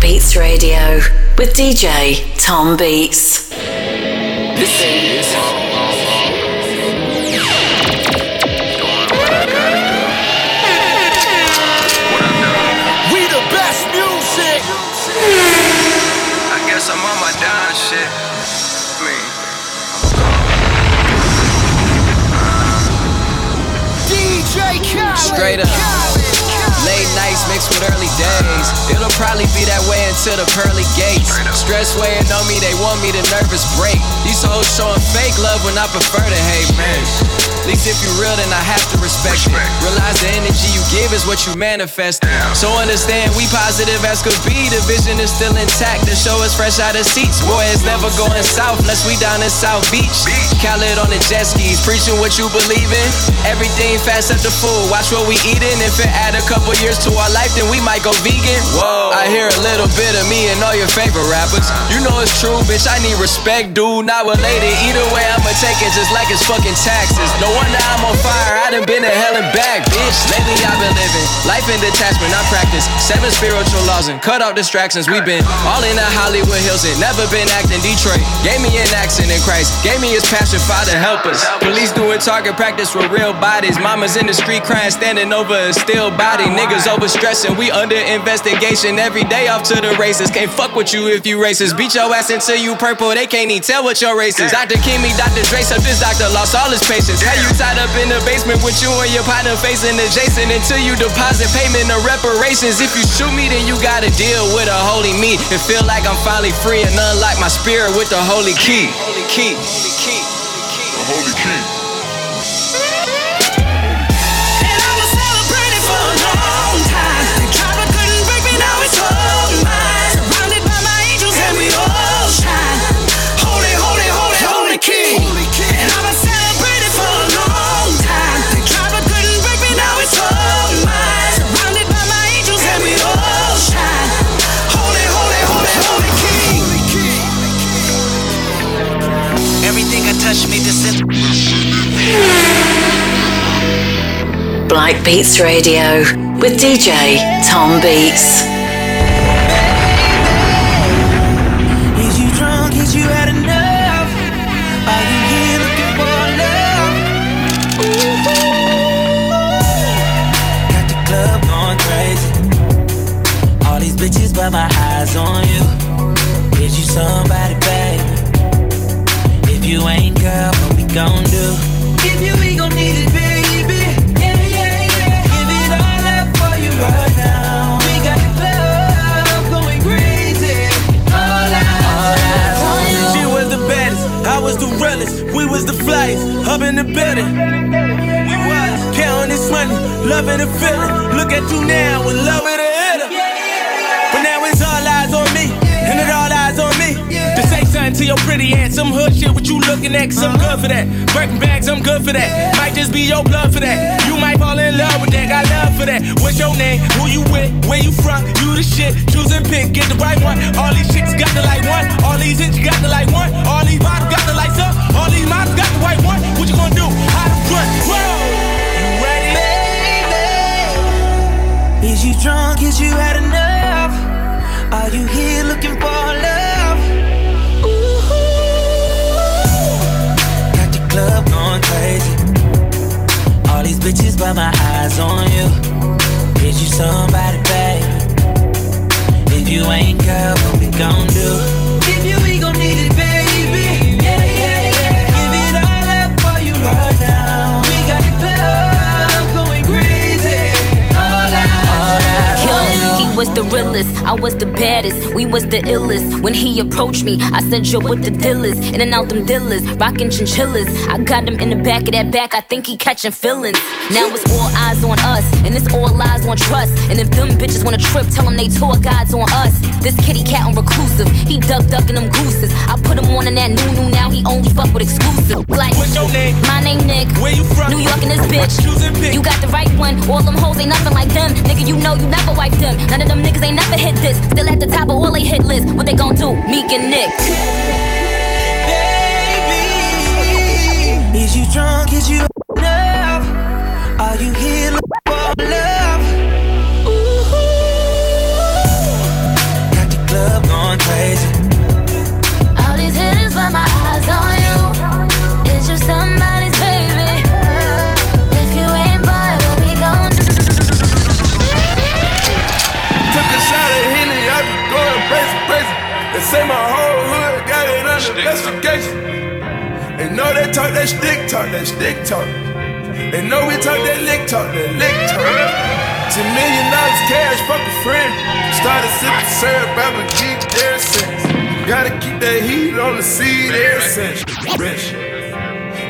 Beats Radio with DJ Tom Beats. It'll probably be that way until the pearly gates. Stress weighing on me, they want me to nervous break. These hoes showing fake love when I prefer to hate, man. At least if you real, then I have to respect it. Realize the energy you give is what you manifest. So understand we positive as could be. The vision is still intact. The show is fresh out of seats. Boy, it's never going south unless we down in South Beach. Khaled on the jet skis, preaching what you believe in. Everything fast at the food. Watch what we eating. If it add a couple years to our life, then we might go vegan. Whoa. I hear a little bit of me and all your favorite rappers. You know it's true, bitch. I need respect, dude. Not related. Either way, I'ma take it just like it's fucking taxes. No wonder I'm on fire. I done been to hell and back, bitch. Lately I've been living life in detachment. I practice seven spiritual laws and cut off distractions. we been all in the Hollywood Hills and never been acting Detroit. Gave me an accent in Christ. Gave me his passion, Father, help us. Police doing target practice with real bodies. Mamas in the street crying, standing over a still body. Niggas overstressing. We under every day off to the races. Can't fuck with you if you racist. Beat your ass until you purple. They can't even tell what your race is. Dr. Kimmy, Dr. Dre, up this doctor lost all his patience. How you tied up in the basement with you and your partner facing adjacent until you deposit payment of reparations. If you shoot me, then you gotta deal with a holy me. It feel like I'm finally free and unlock my spirit with the holy key. Holy key. Holy key. holy key. Black Beats Radio with DJ Tom Beats. Is you drunk? Is you had enough? Are you here looking for love? Got the club going crazy. All these bitches, but my eyes on you. Is you somebody, baby? If you ain't, girl, what we gon' do? Was the flyest, up in the building. We was counting this money, loving the feeling. Look at you now, with love with a hitter. But now it's all eyes on me, and it all eyes on me. To say something to your pretty ass, some hood shit, what you looking at? Cause I'm good for that. Birkin bags, I'm good for that. Might just be your blood for that. You might fall in love with that, got love for that. What's your name? Who you with? Where you from? You the shit. Choose and pick, get the right one. All these chicks got the like one. All these hits got the like one. All these models got the. All these models got the white one. What you gonna do? How to run? Whoa! You ready? Baby. Is you drunk? Is you had enough? Are you here looking for love? Ooh. Got the club going crazy. All these bitches, but my eyes on you. Is you somebody, baby? If you ain't, girl, what we gon' do? The realest, I was the baddest, we was the illest. When he approached me, I said, Yo, what the deal is? In and out them dealers, rockin' chinchillas. I got him in the back of that back, I think he catching feelings. Now it's all eyes on us, and it's all lies on trust. And if them bitches wanna trip, tell them they tour guides on us. This kitty cat on reclusive, he duck ducking them gooses. I put him on in that new new, now he only fuck with exclusive. Like, What's your name? my name Nick. Where you from? New York and this bitch. You got the right one. All them hoes ain't nothing like them. Nigga, you know you never wiped them. None of them niggas ain't never hit this. Still at the top of all they hit list. What they gon' do? Meek and Nick. Baby, is you drunk? Is you enough? Are you here for love? Know they talk that stick talk, that stick talk. They know we talk that lick talk, that lick talk. Ten million dollars cash, fuck a friend. Started sipping syrup, I'ma keep their sense. Gotta keep that heat on the seed essence. Rich.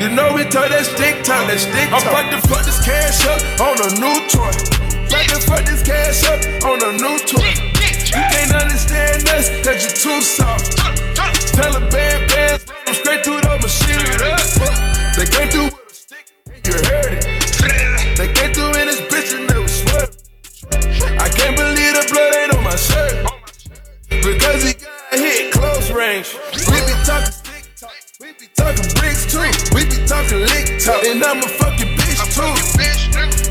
You know we talk that stick talk, that stick talk. I'm about to fuck this cash up on a new toy. About to fuck this cash up on a new toy. You can't understand us, cause you're too soft. Taliban bands, I'm straight through the machinery. They came through with a stick, you heard it. They came through in this bitch and they was sweat. I can't believe the blood ain't on my shirt. Because he got hit close range. We be talking stick talk, we be talking bricks too. We be talking lick talk, and I'm a fucking bitch too.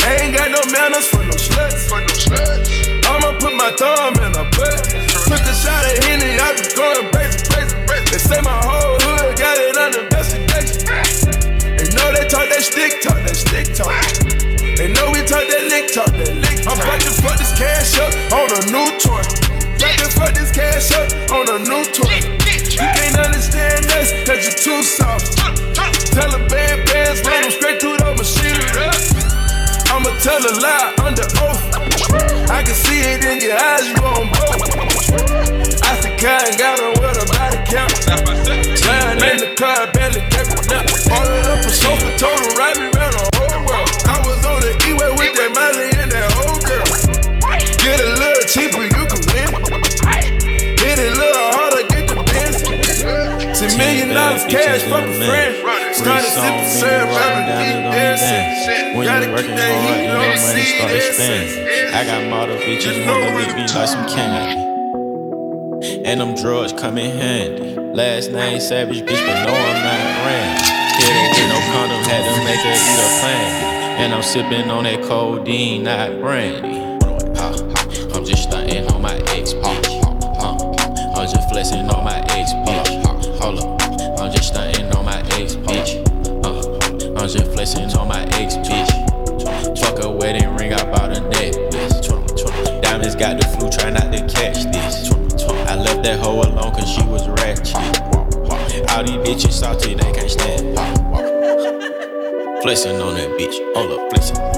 I ain't got no manners for no sluts. I'ma put my thumb in her butt. Took a shot at Henny, I be going crazy, crazy. They say my whole talk that stick talk, that stick talk. They know we talk that lick talk, that lick talk. I'm about to fuck this cash up on a new toy. About to fuck this cash up on a new toy. You can't understand us, cause you're too soft. Taliban bands, run them straight through the machinery. I'ma tell a lie under oath. I can see it in your eyes, you on both. I said, kind got on with a body count. Lying in the car, barely it up. A sofa, told her, ride me around the whole world. I was on the E-way with that Molly and that whole girl. Get a little cheaper, you can win. Hit it a little harder, get the bins. Ten million dollars cash, fuck a friend. Started sipping syrup, rather keep dancing. When Gotta you keep working that hard, heat your money seed start essence. expanding. I got model bitches wanna lick me like some candy. And them drugs come in handy. Last name Savage, bitch, but no, I'm not brand. Her with no condom, had to make her eat a plan. And I'm sipping on that codeine, not brandy. Flexing on that bitch, hold up, flexing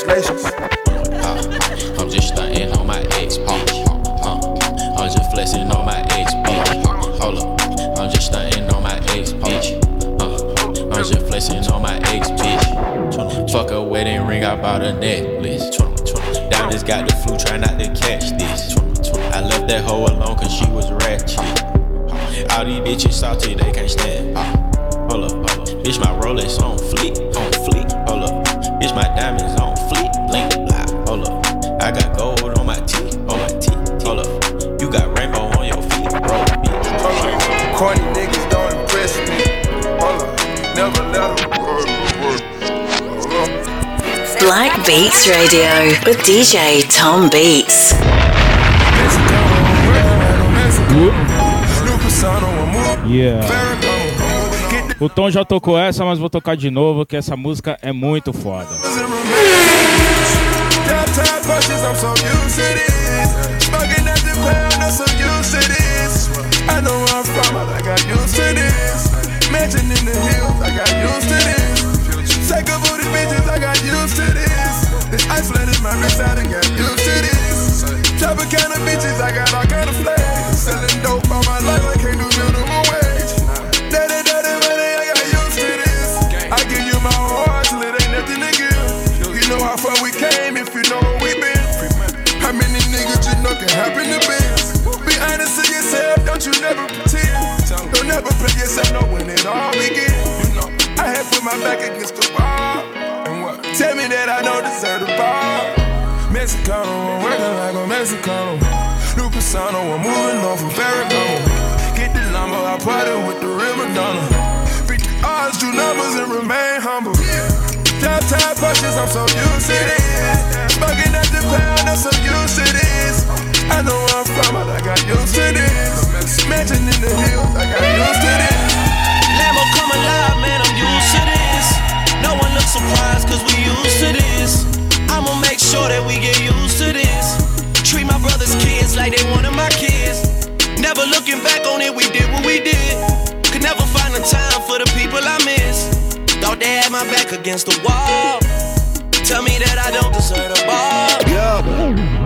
translations. Uh, I'm just stunting on my ex, uh, uh, I'm just flexing on my ex, bitch. Hold up, I'm just stunting on my ex, bitch. Uh, I'm just flexing on my ex, bitch. Fuck a wedding ring, I bought a necklace. Diamonds got the flu, try not to catch this. I left that hoe alone cause she was ratchet. All these bitches salty, they can't stand. Hold up, hold up. Bitch, my Rolex on fleek, on fleek. Hold up. Bitch, my diamonds Corny niggas don't impress me. Hold up. Never let them. Black Beats Radio with DJ Tom Beats. Yeah. O Tom já tocou essa, mas vou tocar de novo, que essa música é muito foda. Mansion in the hills, I got used to this. Take a booty bitches, I got used to this. This ice flooded my wrist, I done got used to this. Chopper kind of bitches, I got all kind of flags. Selling dope all my life, I can't do minimum wage. never put yourself I when it all begins. You know, I had put my back against the wall. And what? Tell me that I don't deserve the ball. Mexicano, I'm working like a Mexicano. New persona, I'm moving on from Paragon. Get the llama, I party with the real Madonna. Beat the odds, do numbers, and remain humble. Top time punches, I'm so used to this. Bugging at the pound, I'm so used to this. I know I'm from, but I got used to this. Mansion in the hills, I got used to this. Lambo come alive, man, I'm used to this. No one looks surprised, cause we used to this. I'ma make sure that we get used to this. Treat my brother's kids like they one of my kids. Never looking back on it, we did what we did. Could never find the time for the people I miss. Thought they had my back against the wall. Tell me that I don't deserve the ball. Yeah.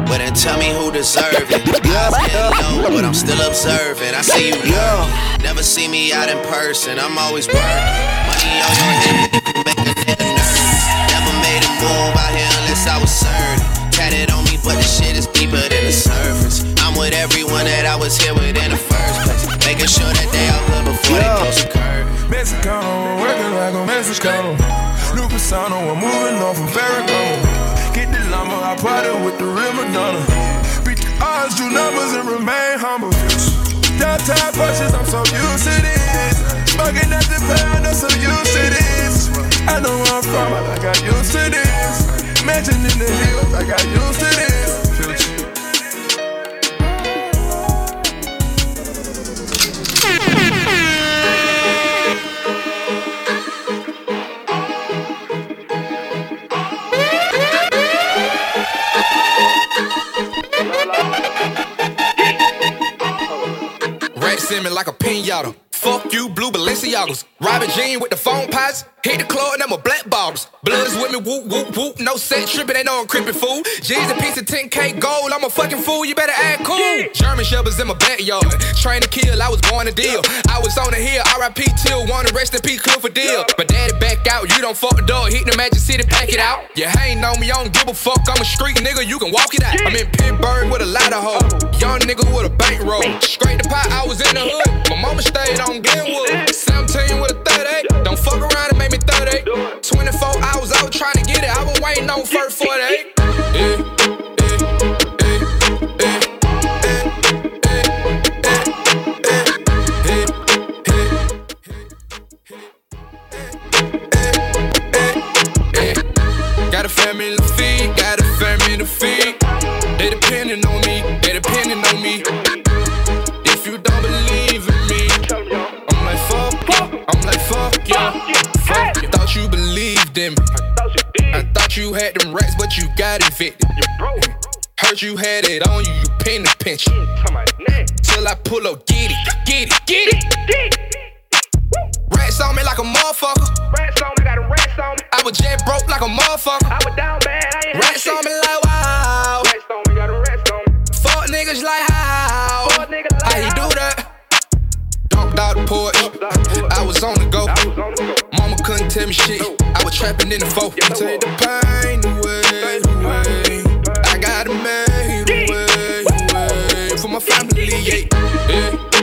But then tell me who deserve it. I'm low, but I'm still observing. I see you yeah. Never see me out in person. I'm always working. Money on your head, make a nigga nervous. Never made a move out here unless I was certain. Tatted on me, but the shit is deeper than the surface. I'm with everyone that I was here with in the first place. Making sure that they all good before yeah. they cross the curb. Mexicano, working like a Mexicano. New persona, I'm moving on from Ferragamo. Get the llama, I party with the real Madonna. Beat the odds, do numbers, and remain humble. Time punches, I'm so used to this. Smoking at the pound, I'm so used to this. I know where I'm from, but I got used to this. Mansion in the hills, I got used to this. Simmons like a pinata. Fuck you, blue Balenciagas. Robin Jean with the phone pots. Hit the club and them a black bottles. Bloods with me, whoop, whoop, whoop. No set tripping, ain't no I'm creeping fool. G's a piece of 10K gold. I'm a fucking fool, you better act cool. German Shepherds in my backyard. Train to kill, I was born to deal. I was on the hill, RIP till one, rest in peace, Clifford deal. But daddy back out, you don't fuck the dog. Hit the Magic City, pack it out. You ain't on me, I don't give a fuck. I'm a street nigga, you can walk it out. I'm in Pittsburgh with a lot of hoes. Young nigga with a bankroll. Straight the pot, I was in the hood. My mama stayed on Glenwood. 17 with a 38. Don't fuck around and make me 38. 24 hours, was trying to get it. I was waiting on first 48. Yeah. Got a family to feed, got a family to feed. They depending on me, believed. I thought you had them racks, but you got evicted. Heard you had it on you, you paying the pension. Till I pull up, get it, get it, get it. Rats on me like a motherfucker. Rats on me, got a rats on me. I was jet broke like a motherfucker. I was down bad, I ain't Rats on me like wow. Rats on me, got a rats on me. Fuck niggas like how. Fuck niggas like how you do that? Dunked out the porch. I was on the go. Couldn't tell me shit. I was trapping in the foe. Take the pain away, away. I got it made away, away. For my family, yeah. yeah.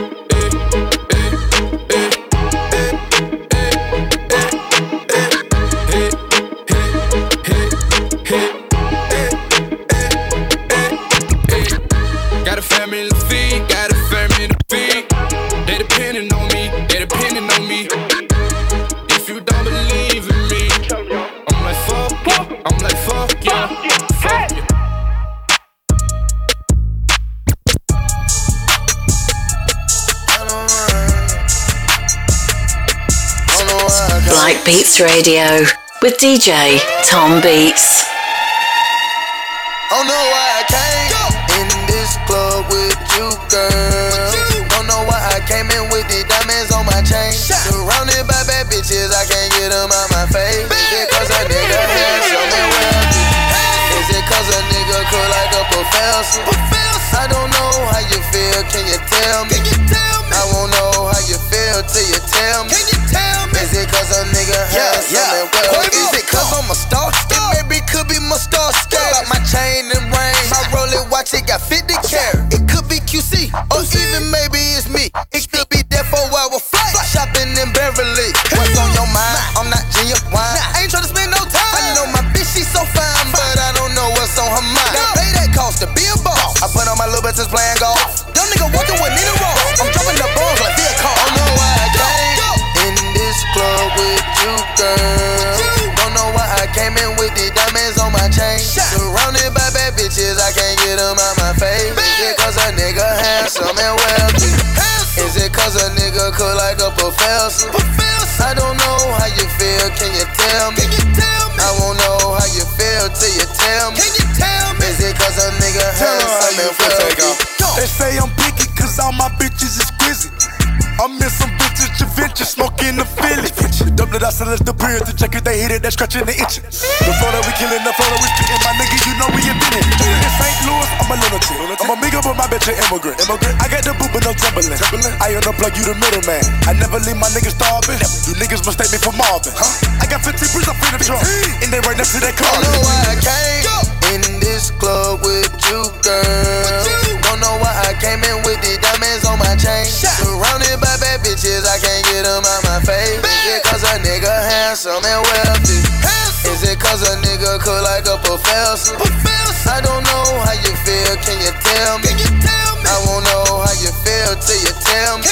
Beats Radio with DJ Tom Beats. Oh, Don't know a nigga handsome and wealthy? Is it cause I'm a star? It maybe could be my star scale. Got my chain and ring. My Rolex watch, it got 50 Don't know why I came in with the diamonds on my chain. Surrounded by bad bitches, I can't get them out my face. Is it cause a nigga handsome and wealthy? Is it cause a nigga cook like a professor? I don't know how you feel, can you tell me? I won't know how you feel till you tell me. Is it cause a nigga handsome and wealthy? They say I'm picky cause all my bitches is exquisite. I'm in some bitches, Javinci, smoking the Philly. It, I select the period to check if they hit it, that's scratching the itching. The flow that we killing, the flow that we spitting, my nigga, you know we invented. In St. Louis, I'm a lunatic. I'm a amigo, but my bitch an immigrant. I got the boot, but no trembling. I unplug you the middleman. I never leave my niggas starving. You niggas mistake me for Marvin. Huh? I got 15 bricks up in the trunk, and they right next to that car. Don't know why I came in this club with you, girl. Don't know why I came in with the diamonds on my chain. Surrounded by bad bitches, I can't get them out my face. Is it cause a nigga handsome and wealthy? Is it cause a nigga cook like a professor? I don't know how you feel, can you tell me? I won't know how you feel till you tell me.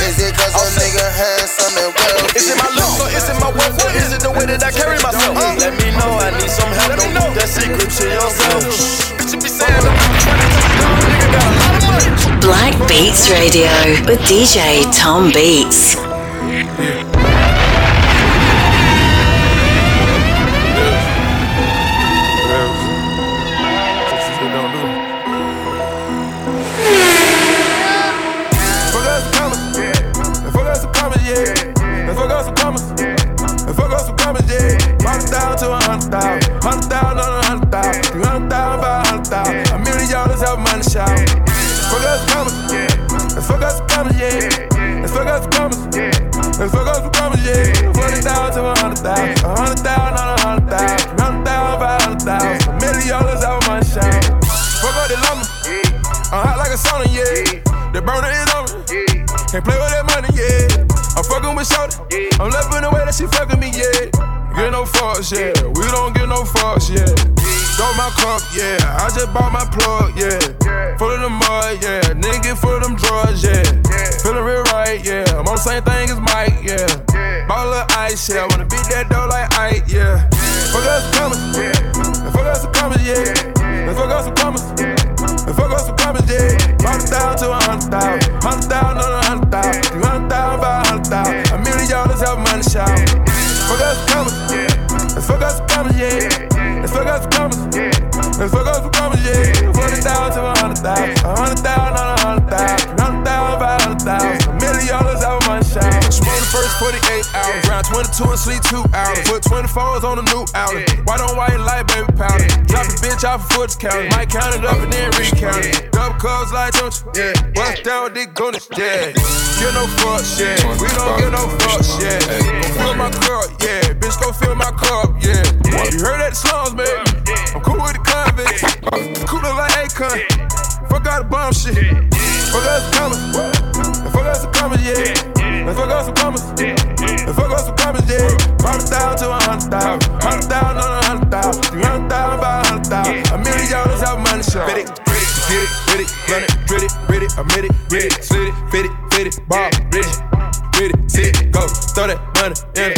Is it cause a nigga handsome and wealthy? Is it my looks or is it my wealth or is it the way that I carry myself? Let me know, I need some help. Don't keep that secret to yourself. Bitch, you be saying I'm trying to touch you, nigga got a lot of money. Black Beats Radio with DJ Tom Beats. Fuck commas. And fuck us some commas, yeah. Hundred thousand to a hundred thousand. Hundred thousand on a hundred thousand. Three hundred thousand, five hundred thousand. A million dollars have money shout. Fuck us some commas. And fuck us some commas, yeah. And fuck us some commas. And fuck us some commas, yeah. Forty thousand to a hundred thousand. A hundred thousand on a hundred thousand. Three hundred thousand, five hundred thousand. A million dollars have money shout. Fuck up the lumber. I'm hot like a sauna, yeah. The burner is on me. Can't play with that money, yeah. I'm fucking with Shorty. I'm loving the way that she fucking me, yeah. Get no fucks, yeah. We don't get no fucks, yeah. Throw my cup, yeah. I just bought my plug, yeah. Full of the mud, yeah. Nigga full of them drugs, yeah. Feeling real right, yeah. I'm on the same thing as Mike, yeah. Ball of ice, yeah. Wanna beat that dough like Ike, yeah. Fuck us some commas, yeah. Fuck us some commas, yeah. And fuck us some commas. And fuck us some commas, yeah. Hundred thousand to a hundred thousand. Hundred thousand on a hundred thousand. Three hundred thousand, dollars money shout. Fuck us commas. And fuck us commas, yeah. And fuck us commas. And fuck us commas, yeah. Forty thousand to a hundred thousand. A hundred thousand on a hundred thousand. 48 hours. Round 22 and sleep two hours. Put 24s on the new outlet. White on white light, baby powder. Drop a bitch off a foot counter. Might count it up and then recount it. Double cups like don't you? Yeah. Bust down, dick on it. Yeah. Get no fucks, yeah. We don't get no fucks, yeah. Go fill my cup, yeah. Bitch, go fill my cup, yeah. You heard that the slums, baby. I'm cool with the convicts. Cooler like Akon. Fuck out the bomb shit. Fuck us some commas. Fuck us some commas, yeah. And fuck us some commas. And fuck us some commas, yeah. Hundred thousand to a hundred thousand. Hundred thousand on a hundred thousand. Three hundred thousand, five hundred thousand. A million dollars have money shot. Fit it, get it, with it, run it, grit it, grit it, admit it, get it, slit it, fit it, fit it, bob, rich it. It, sit it, go, throw that money in the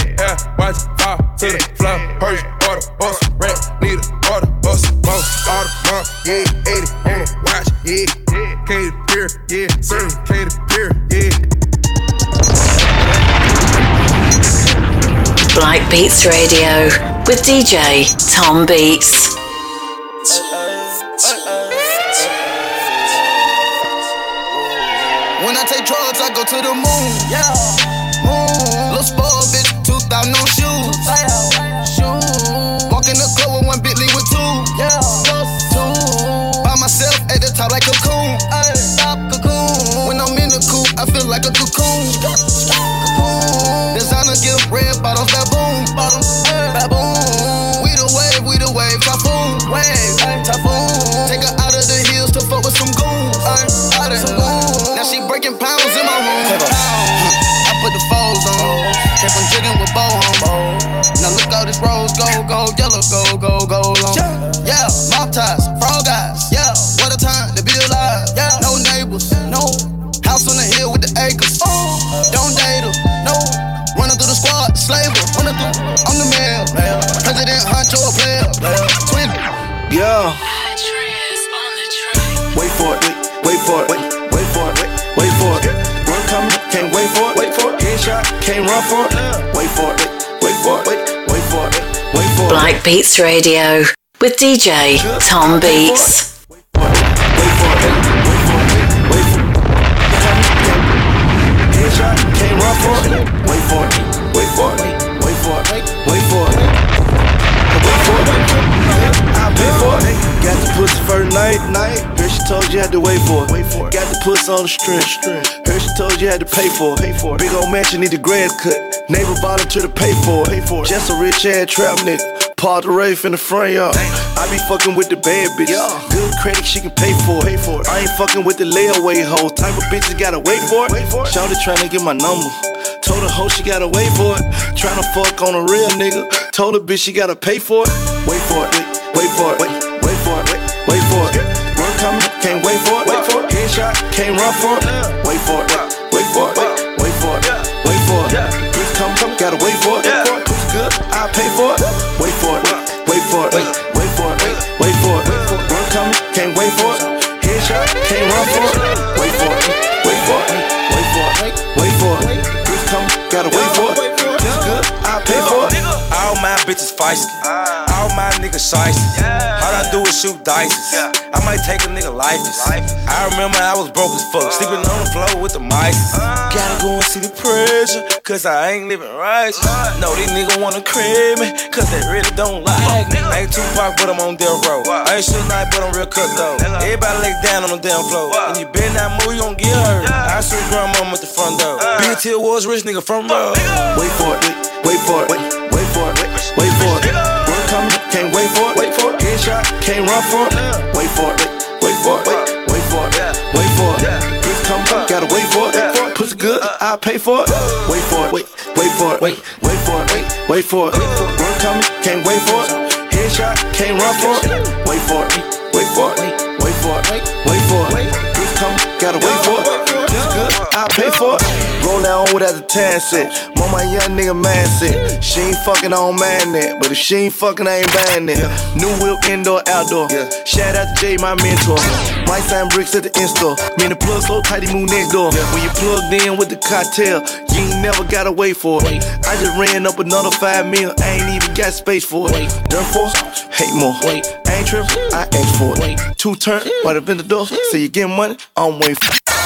Beats Radio with DJ Tom Beats. Go yellow go go go long. Yeah, mop ties, frog eyes. Yeah, what a time to be alive. Yeah, no neighbors, no house on the hill with the acres. Oh. Don't date her, no. Running through the squad, slaver. Running through, I'm the mayor. President Huncho, a player. Twin. Yeah. Wait for it, wait for it, wait, wait for it, wait for it. Run coming, can't wait for it, wait for it. Headshot, can't run for it. Wait for it, wait for it, wait, wait for it. Wait for it. I pay for it. Got the pussy first night, night. Told you had to wait for it. Wait for it. Got the pussy on the string, string. Heard she told you had to pay for it. Pay for it. Big old mansion need the grass cut. Neighbor volunteer to pay for it. Pay for it. Just a rich ass trap nigga. Part the Wraith in the front yard. I be fucking with the bad bitches. Good credit, she can pay for it. Pay for it. I ain't fucking with the layaway hoe. Type of bitches gotta wait for it. Wait for it. Shawty tryna get my number. Told her hoe she gotta wait for it. Tryna fuck on a real nigga. Told her bitch she gotta pay for it. Wait for it. Wait, wait for it. Wait, can't wait for it. Wait for it. Headshot, can't run for it. Wait for it. Wait, wait for it. Wait, wait for it. Wait for it. Bitch come, come, gotta wait for it. Pussy good, I pay for it. Wait for it. Wait for it. Wait, wait for it. Wait for it. Work coming, can't wait for it. Headshot, can't run for it. Wait for it. Wait for it. Wait for it. Wait for it. Bitch come, gotta wait for it. Pussy good, I pay for it. All my bitches feisty. All my niggas shiesty. All I do is shoot dice. I might take a nigga lifeless. I remember I was broke as fuck, sleeping on the floor with the mic. mice. Gotta go and see the pressure, cause I ain't living right. No, these niggas wanna crib me, cause they really don't like me. I ain't Tupac, but I'm on death row. I ain't shit night, but I'm real cut though. Everybody lay down on the damn floor. And you better that move, you gon' get hurt. I swear grandma at the front door. Big Till was rich nigga from road. Wait for it, wait for it, wait, wait for it, wait for it. Coming, can't wait for it, wait for it. Headshot, can't run for it. Wait for it, wait for it, wait for it, wait for it. Bitch come, gotta wait for it. Pussy good, I pay for it. Wait for it, wait, wait for it, wait, wait for it, wait, wait for it. Work coming, can't wait for it. Headshot, can't run for it. Wait for it, wait for it, wait for it, wait for it. Bitch come, gotta wait for it. Good, I pay for it. Roll down with as a tan set. Mom, my young nigga man said. She ain't fucking on man that. But if she ain't fucking, I ain't buying that. New whip, indoor, outdoor. Shout out to Jay, my mentor. My sign bricks at the in store. Me and the plug so tight, he move next door. When you plugged in with the cocktail, you ain't never gotta wait for it. I just ran up another five mil. I ain't even got space for it. For, hate more. I ain't trippin', I ask for it. Two turn, in the door. Say you get money, I'm waiting for it.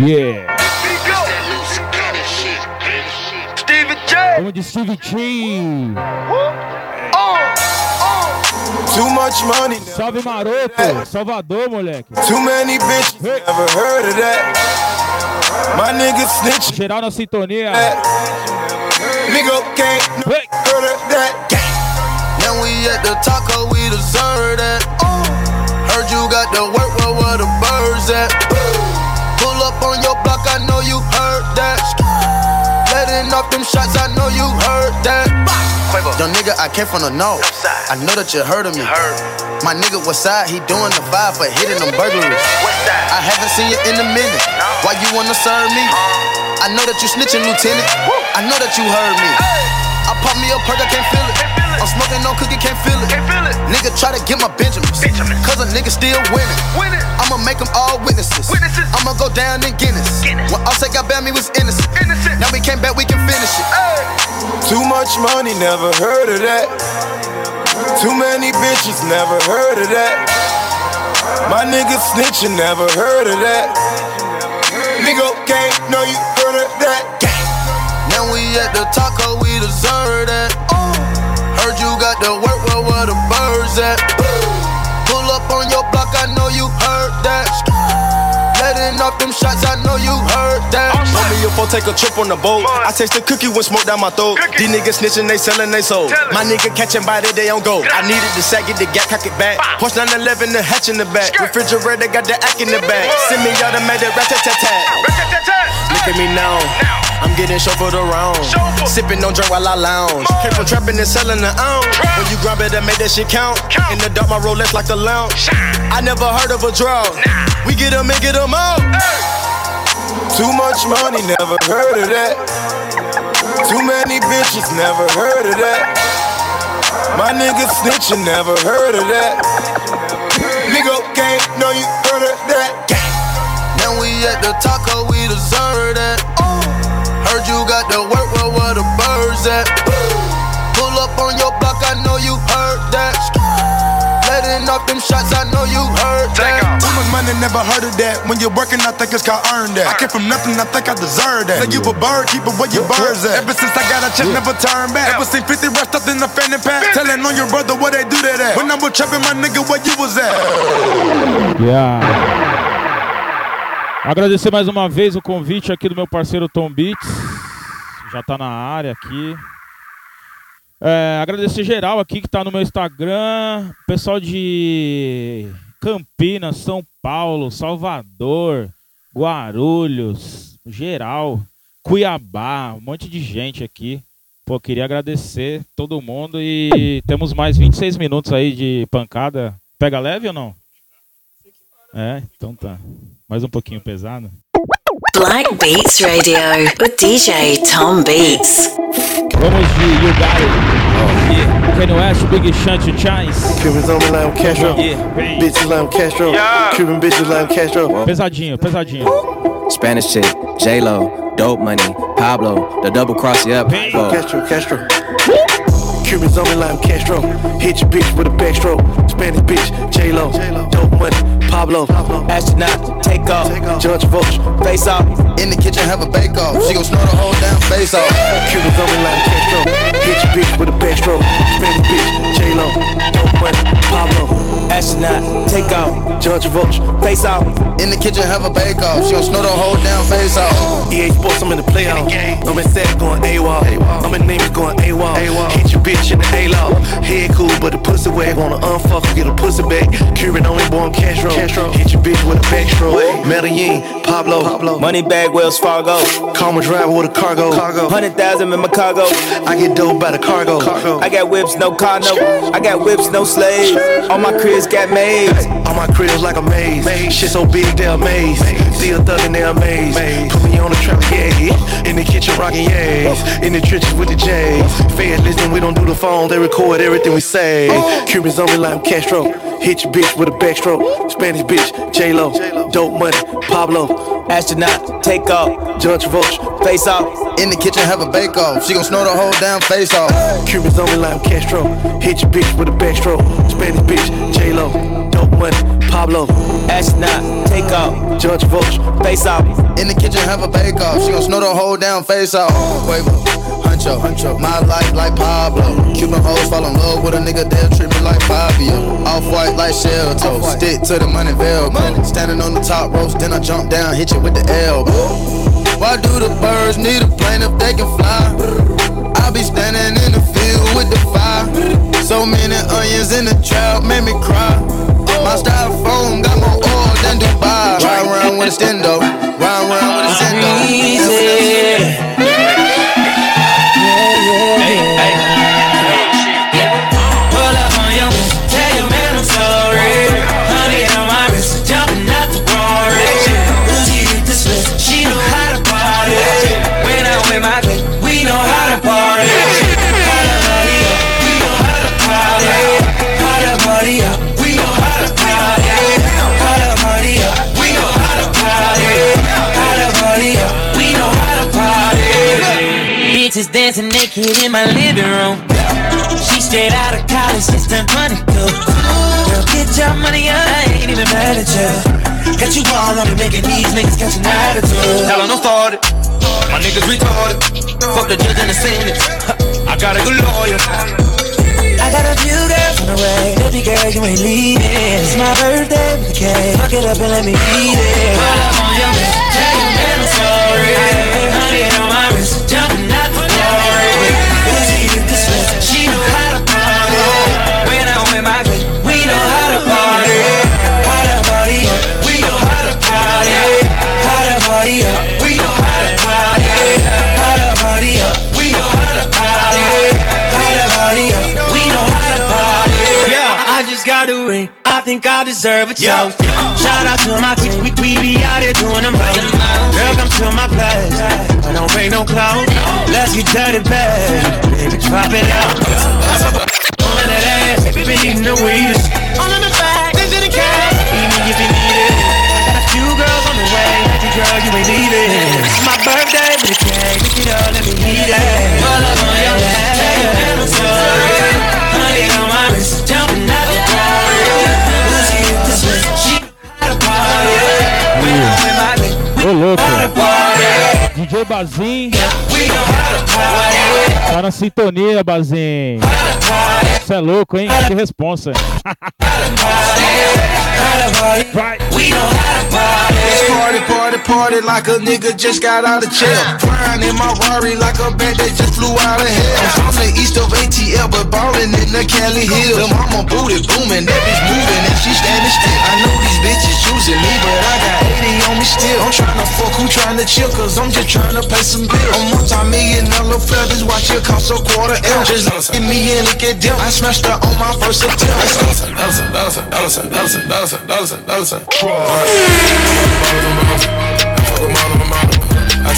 Yeah. Stevie J. Vamos de Stevie G. Too much money. Salve Maroto. Salvador, moleque. Too many bitches. Never heard of that. My nigga snitch. Geral na sintonia. Nigga can't heard of that. Now we at the taco, we deserve that. Heard you got the work, well, where the birds at? On your block, I know you heard that. Letting off them shots, I know you heard that. Young nigga, I came from the north. I know that you heard of me. My nigga, what side? He doing the vibe for hitting them burglaries. I haven't seen you in a minute. Why you wanna serve me? I know that you snitching, Lieutenant. I know that you heard me. I pop me a perk, I can't feel it. I'm smoking no cookie, can't feel it. Can't feel it. Nigga try to get my Benjamins. Cause a nigga still winning. I'ma make them all witnesses. witnesses. I'ma go down in Guinness. When Offset got banned, we was innocent. Now we came back, we can finish it. Too much money, never heard of that. Too many bitches, never heard of that. My nigga snitching, never heard of that. Nigga can't know you heard of that. Now we at the taco, we deserve that. Got the work, well, where the birds at? Pull up on your block, I know you heard that. Letting off them shots, I know you heard that. Show me if I take a trip on the boat. I taste the cookie when smoke down my throat. These niggas snitching, they selling they soul. My nigga catching body, they on go. I needed the sack, get the gap, cock it back. Push 911, the hatch in the back. Refrigerator got the act in the back. Send me automatic rat tat tat tat. Look at me now. I'm getting chauffeured around. Sipping on drink while I lounge. Came from trapping and selling the ounce. When you grab it and make that shit count. In the dark, my Rolex like the lounge. I never heard of a drought. We get them and get them out. Too much money, never heard of that. Too many bitches, never heard of that. My nigga snitching, never heard of that. Nigga gang, know you heard of that. Now we at the taco, we deserve that. Heard you got the work, well, where the birds at? Pull up on your block, I know you heard that. Letting off them shots, I know you heard that. Too much money, never heard of that. When you're working, I think it's called earn that. I came from nothing, I think I deserve that. Say you a bird, keep it where your birds at. Ever since I got a check, never turn back. Ever seen 50 rushed up in the fanny pack. Telling on your brother where they do that at. When I was trapping my nigga, where you was at. Yeah. Agradecer mais uma vez o convite aqui do meu parceiro Tom Beats. Já tá na área aqui. É, agradecer geral aqui que tá no meu Instagram. Pessoal de Campinas, São Paulo, Salvador, Guarulhos, geral, Cuiabá, um monte de gente aqui. Pô, queria agradecer todo mundo e temos mais 26 minutos aí de pancada. Pega leve ou não? É, então tá. Mais um pouquinho pesado. Black Beats Radio with DJ Tom Beats. Vamos de You Got It. Oh, Kanye West, Big Shanty Chines. Cubans on me like Castro. Bitches like Castro. Cuban bitches like Castro. Pesadinho, pesadinho. Spanish chick, J-Lo, dope money, Pablo, the double cross you up. Pablo. Castro, Castro. Cubans on me like Castro. Hit your bitch with a backstroke. Spanish bitch, J-Lo. Dope money, Pablo. Astronaut, take off. Judge Vulch. Face off. In the kitchen, have a bake off. She gon' snort the whole damn face off. Cubans on me like Castro. Hit your bitch with a backstroke. Spanish bitch, J-Lo. Dope money, Pablo. Astronaut, take off. Judge Vulch. Face off. In the kitchen, have a bake off. She gon' snort the whole damn face off. EA Sports, I'm in the playoff. I'm in set going AWOL. I'm in name going AWOL. Hit your bitch in the A-Law. Head cool, but the pussy wet. Wanna unfuck her, get a pussy back. Cuban only born Castro. Hit your bitch with a backstroke. Medellin, Pablo. Pablo. Money bag, Wells Fargo. Karma driver with a cargo. cargo. Hundred thousand in my cargo. I get dope by the cargo. I got whips, no car, no. I got whips, no slaves. All my cribs got made. All my cribs like a maze. maze. Shit so big, they're amazed. Still thuggin', they're amazed. Put me on the track, yeah. In the kitchen, rockin' yeah. In the trenches with the J's. Fed listen, we don't do the phone. They record everything we say. Oh. Cubans on me like Castro. Hit your bitch with a backstroke. Spanish bitch, J-Lo. Dope money, Pablo. Astronaut, take off. Judge Vulch. Face off. In the kitchen, have a bake off. She gon' snort the whole damn face off. Cubans on me like Castro. Hit your bitch with a backstroke. Spanish bitch, J-Lo. Dope money, Pablo. Astronaut, take off. Judge Vulch. Face off. In the kitchen, have a bake off. She gon' snort the whole damn face off. Quavo, Huncho. My life like Pablo. Cuban hoes fall in love with a nigga, they'll treat me like Fabio. Off white like shell toe. Stick to the money velcro. Standing on the top ropes, then I jump down, hit you with the elbow. Why do the birds need a plane if they can fly? I be standing in the field with the fire. So many onions in the trap made me cry. My styrofoam got more oil than Dubai. Ride around with a stendo, ride around with a stendo. Bitches dancing naked in my living room. She straight out of college, just turned 22. Girl, get your money, I ain't even mad at you. Got you all on me, making these niggas catch an attitude. Don't start it. My niggas retarded. Fuck the judge and the sentence. I got a good lawyer. I got a few girls on the way. Baby girl, you ain't leaving. It's my birthday with the cake. Fuck it up and let me eat it. Pull up on your bitch, tell your man I'm sorry. Honey on my wrist, party up, we know how to party. How to party up, we know how to party. How to party up, we know how to party. Yeah, I just got a ring. I think I deserve a toast. Shout out to my kids, we, we be out here doing them most. Girl, come to my place. I don't break no clothes. Let's get dirty, babe. Baby, drop it out. When been eating the weeds. All in the bag, this in the cash. Eat me if you need it. Got a few girls girl, you ain't leaving. It's my birthday, but it can't. Look it up, let me eat it. All up on your ass. Honey on my wrist, jumping out the car. Pussy hit this way, she had a party. We Ô, louco. DJ Bazin. Tá na sintonia, Bazin. Você é louco, hein? Que responsa. Vai. It's party, party, party like a nigga just got out of jail. Crying in my Rari like a bat that just flew out of hell. I'm from the east of ATL, but ballin' in the Cali Hills. The mama booty booming, that bitch moving and she standin' still. I know these bitches choosing me, but I got 80 on me still. I'm tryna fuck, who tryna chill, cause I'm just tryna pay some bills. I'm multi-million dollar feathers, watch it cost a quarter L. Just look at me and look at them. I smashed her on my first attempt. Ellison, Ellison, Ellison, Ellison, Ellison. I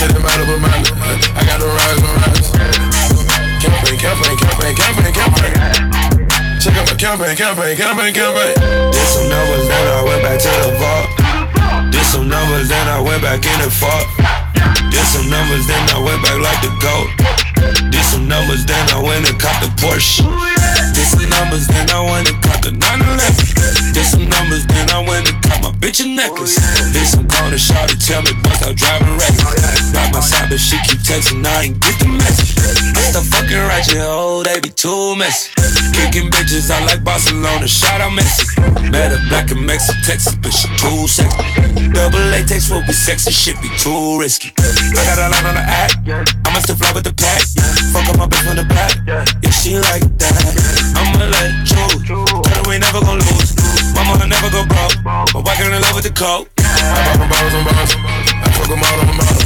take the matter with matter. I got the rise and rise. Campaign, campaign, campaign, campaign, campaign. Check out my campaign, campaign, campaign, campaign. Did some numbers, then I went back to the vault. Did some numbers, then I went back in. Did some numbers, then I went back like the goat. Did some numbers, then I went and caught the Porsche. Did some numbers, then I went and caught the 911. Did some numbers, then I went and caught my bitch a necklace. Did some corner shot to tell me bust out driving reckless. Right my side, but she keep texting, I ain't get the message. I the fucking ratchet, oh, they be too messy. Kicking bitches, I like Barcelona, shout out Messi. A black and Mexican Texas, but she too sexy. Double latex will be sexy, shit be too risky. I got a lot on the act, I'ma still fly with the pack. Fuck up my bitch from the back, if she like that. I'ma let you, tell her we never gon' lose. Mama will never go broke, but why can't I love with the coke? I pop them bottles and bottles. I fuck them all on the model.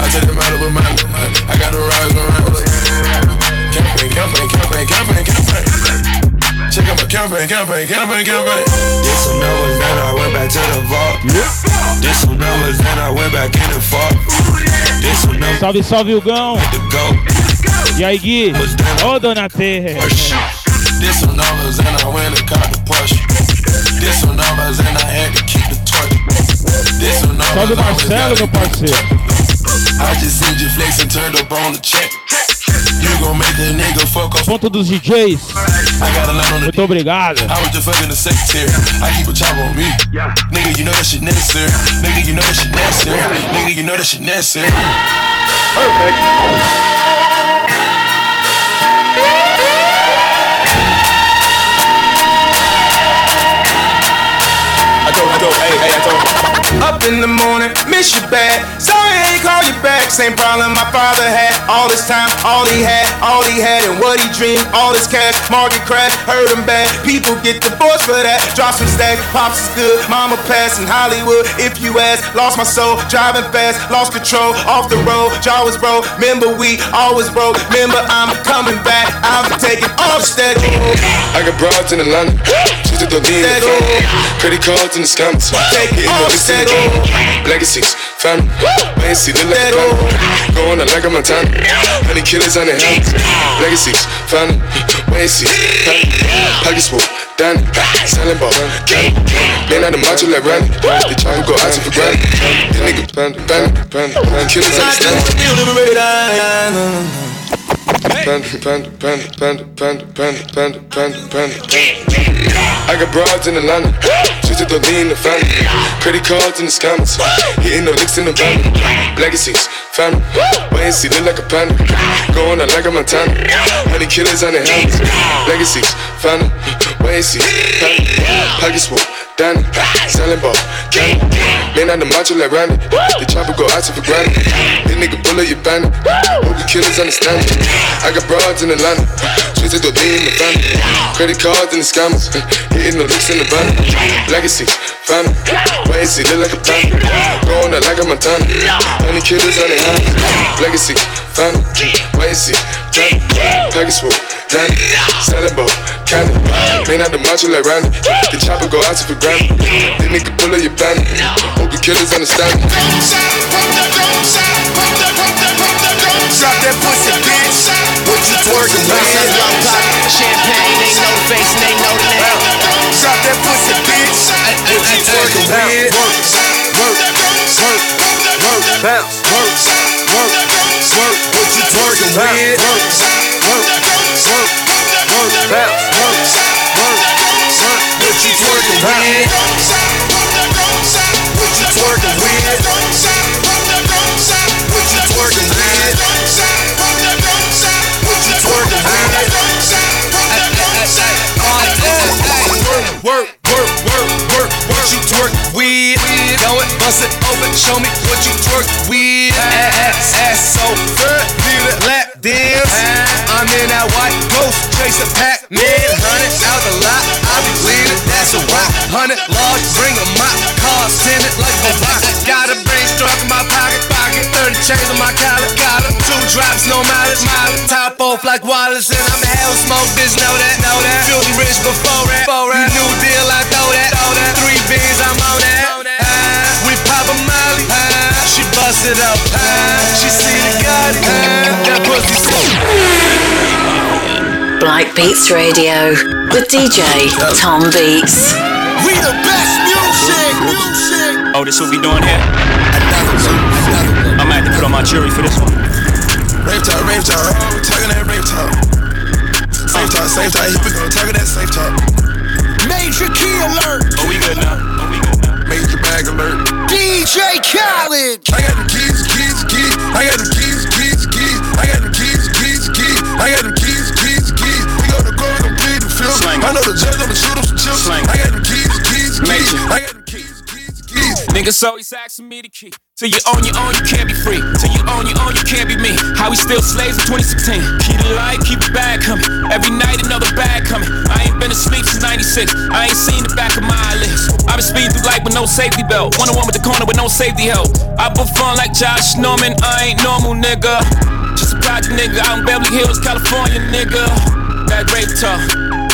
I take the matter with matter. I got the rise and rise. Campaign, campaign, campaign, campaign, campaign. Check out my campaign, campaign, campaign, campaign. Did some numbers, then I went back to the vault. Did some numbers, then I went back in the fault. Did some numbers, Salve, salve, Hugão. the goat. E aí, Gui? Ô, Dona oh, T. Did some numbers and I went and caught the Porsche. Did some numbers and I had to keep the torch. Did some numbers. Salve, I was Marcelo, meu parceiro. I just seen you flex and turned up on the check. You gon' make a nigga fuck off. Ponto dos DJs. I got a line on the Muito obrigado. I was just fucking the secretary. I keep a chop on me. Nigga, you know that shit necessary. Nigga, you know that shit necessary. Nigga, you know that shit necessary. I told, hey, hey, I told. Up in the morning, miss you bad. Sorry I ain't call you back. Same problem my father had. All this time, all he had, all he had, and what he dreamed. All this cash, market crash, hurt him bad. People get divorced for that. Drop some stacks, pops is good. Mama passed in Hollywood. If you ask, lost my soul, driving fast, lost control, off the road. Jaw was broke. Remember we always broke. Remember I'm coming back. I'm taking all the steps. I got broads in Atlanta. She's the the family. Credit cards in the scammers. The licks in the camera. Legacies, family. Man, see, a family. Going out like a Montana. Honey killers on their hands. Legacies, family. See, family. Pockets full, Danny. Selling ball, candy. Man, out the macho like Randy. They try to go out to for granted. The nigga, panda, panda, panda, panda. Killers on the stand. Panda, panda, panda, panda, panda, panda, panda, panda, panda. I got broads in Atlanta, just to lean the family. Credit cards in the scammers, hitting the licks in the van. Legacies, family, wait and see, look like a panda. Going out like a Montana, honey killers on their hands. Legacies, family, wait and see, family. Pockets full, Danny, selling ball, candy. Man, I'm the macho like Randy. The chopper go out to for granted. This nigga bullet your bandit. Hope the killers understand it. I got broads in Atlanta, just to lean the family. Credit cards and the scammers, hitting the licks in the van. Legacy, family, wait and see, look like a panda. Going out like a Montana, honey killers on their hands. Legacy, family, wait and see, family. Package Danny, ball, candy. Man, out the macho like Randy. The chopper go out to for granted. This nigga pull up your bandit. Hope the killers understand it. Drop that pussy, bitch. What you twerking pop, champagne, know the face know the name. Drop that pussy, bitch. What you twerking with? Work, work, work, work, bounce, work, work, work. What you twerking with? Work, work, work, work, bounce, work, work, work. What you twerking with? What you twerking with? What you twerking with? What you twerking with? Work, work, work, work, what you twerk with? Know it, bust it open, show me what you twerk with. Ass, ass so good, need a lap dance. I'm in that white ghost, chase a pack, man, hundred out the lot. I be leaning, that's a rock. Hundred large, bring a mop, car, send it like a rock. Got a brain struck in my pocket, pocket, 30 chains on my collar, collar. Two drops, no mileage, mileage. Top off like Wallace, and I'm hell smoke, bitch, know that, know that. Filthy rich before that, before that. New deal, I throw that, throw that. Three beans, I'm on that. Ah, we pop a molly, ah, she bust it up, ah, she see the Gotti, ah, that pussy Black Beats Radio with DJ Tom Beats. We the best music, music. Oh, this what we doing here? I might have to put on my jury for this one. Rave talk, rave talk, oh, talking that rave talk. Safe talk, safe talk, here we go, talking that safe talk. Major key alert. Oh, we good now. Oh, we good now. Major bag alert. DJ Khaled. I got the keys, keys, keys. I got the keys, keys, keys. I got the keys, keys, keys. I got the and plead the film. Slang. I know the judge, I'ma shoot him some. Slang. I got the keys, keys, keys. Major. I got the keys, keys, keys. Niggas always asking me the key. Till you own your own, you can't be free. Till you own your own, you can't be me. How we still slaves in 2016. Keep the light, keep the bag coming. Every night another bag coming. I ain't been asleep since 96. I ain't seen the back of my eyelids. i been speeding through life with no safety belt. One on one with the corner with no safety help. I fun like Josh Norman. I ain't normal, nigga. Just a project nigga out in Beverly Hills, California, nigga. That rape talk.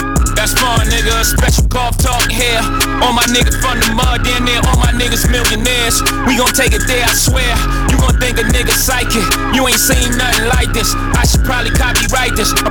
Nigga. Special golf talk here. All my niggas from the mud, damn near all my niggas millionaires. We gon' take it there, I swear. You gon' think a nigga psychic. You ain't seen nothing like this. I should probably copyright this. I